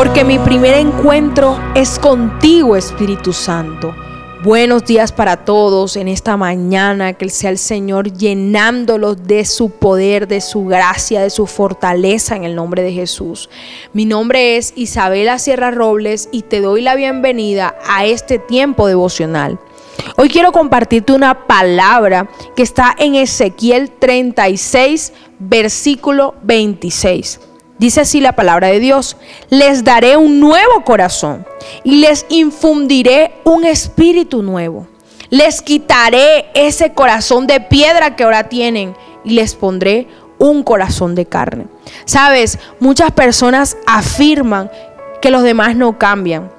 porque mi primer encuentro es contigo, Espíritu Santo. Buenos días para todos en esta mañana, que sea el Señor llenándolos de su poder, de su gracia, de su fortaleza en el nombre de Jesús. Mi nombre es Isabela Sierra Robles y te doy la bienvenida a este tiempo devocional. Hoy quiero compartirte una palabra que está en Ezequiel 36, versículo 26. Dice así la palabra de Dios, les daré un nuevo corazón y les infundiré un espíritu nuevo. Les quitaré ese corazón de piedra que ahora tienen y les pondré un corazón de carne. Sabes, muchas personas afirman que los demás no cambian.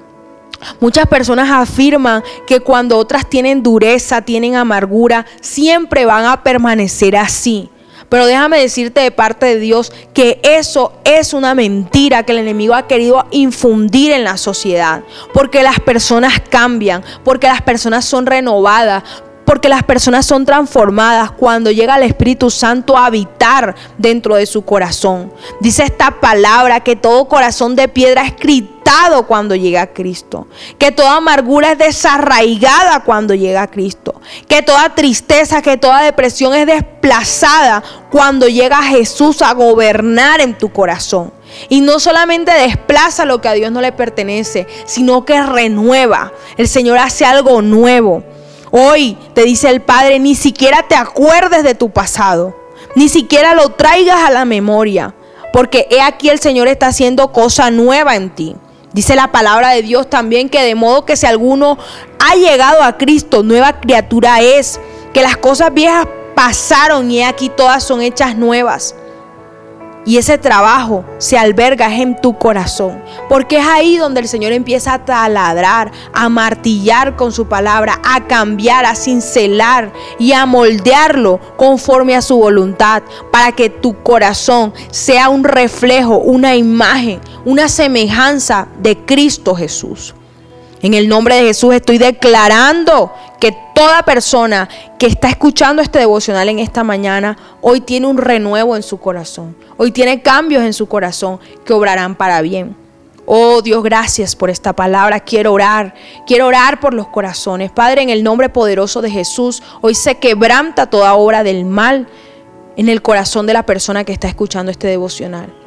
Muchas personas afirman que cuando otras tienen dureza, tienen amargura, siempre van a permanecer así. Pero déjame decirte de parte de Dios que eso es una mentira que el enemigo ha querido infundir en la sociedad. Porque las personas cambian, porque las personas son renovadas, porque las personas son transformadas cuando llega el Espíritu Santo a habitar dentro de su corazón. Dice esta palabra que todo corazón de piedra es gritado cuando llega Cristo, que toda amargura es desarraigada cuando llega Cristo, que toda tristeza, que toda depresión es desplazada cuando llega Jesús a gobernar en tu corazón. Y no solamente desplaza lo que a Dios no le pertenece, sino que renueva. El Señor hace algo nuevo. Hoy te dice el Padre, ni siquiera te acuerdes de tu pasado, ni siquiera lo traigas a la memoria, porque he aquí el Señor está haciendo cosa nueva en ti. Dice la palabra de Dios también que de modo que si alguno ha llegado a Cristo, nueva criatura es, que las cosas viejas pasaron y aquí todas son hechas nuevas. Y ese trabajo se alberga en tu corazón. Porque es ahí donde el Señor empieza a taladrar, a martillar con su palabra, a cambiar, a cincelar y a moldearlo conforme a su voluntad. Para que tu corazón sea un reflejo, una imagen, una semejanza de Cristo Jesús. En el nombre de Jesús estoy declarando toda persona que está escuchando este devocional en esta mañana, hoy tiene un renuevo en su corazón. Hoy tiene cambios en su corazón que obrarán para bien. Oh Dios, gracias por esta palabra. Quiero orar, quiero orar por los corazones. Padre, en el nombre poderoso de Jesús, hoy se quebranta toda obra del mal en el corazón de la persona que está escuchando este devocional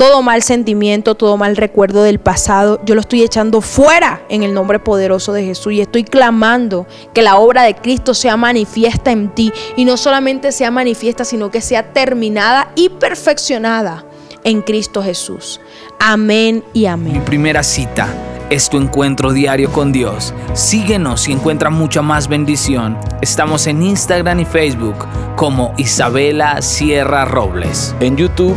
todo mal sentimiento, todo mal recuerdo del pasado, yo lo estoy echando fuera en el nombre poderoso de Jesús y estoy clamando que la obra de Cristo sea manifiesta en ti y no solamente sea manifiesta, sino que sea terminada y perfeccionada en Cristo Jesús. Amén y amén. Mi primera cita es tu encuentro diario con Dios. Síguenos y encuentra mucha más bendición. Estamos en Instagram y Facebook como Isabela Sierra Robles. En YouTube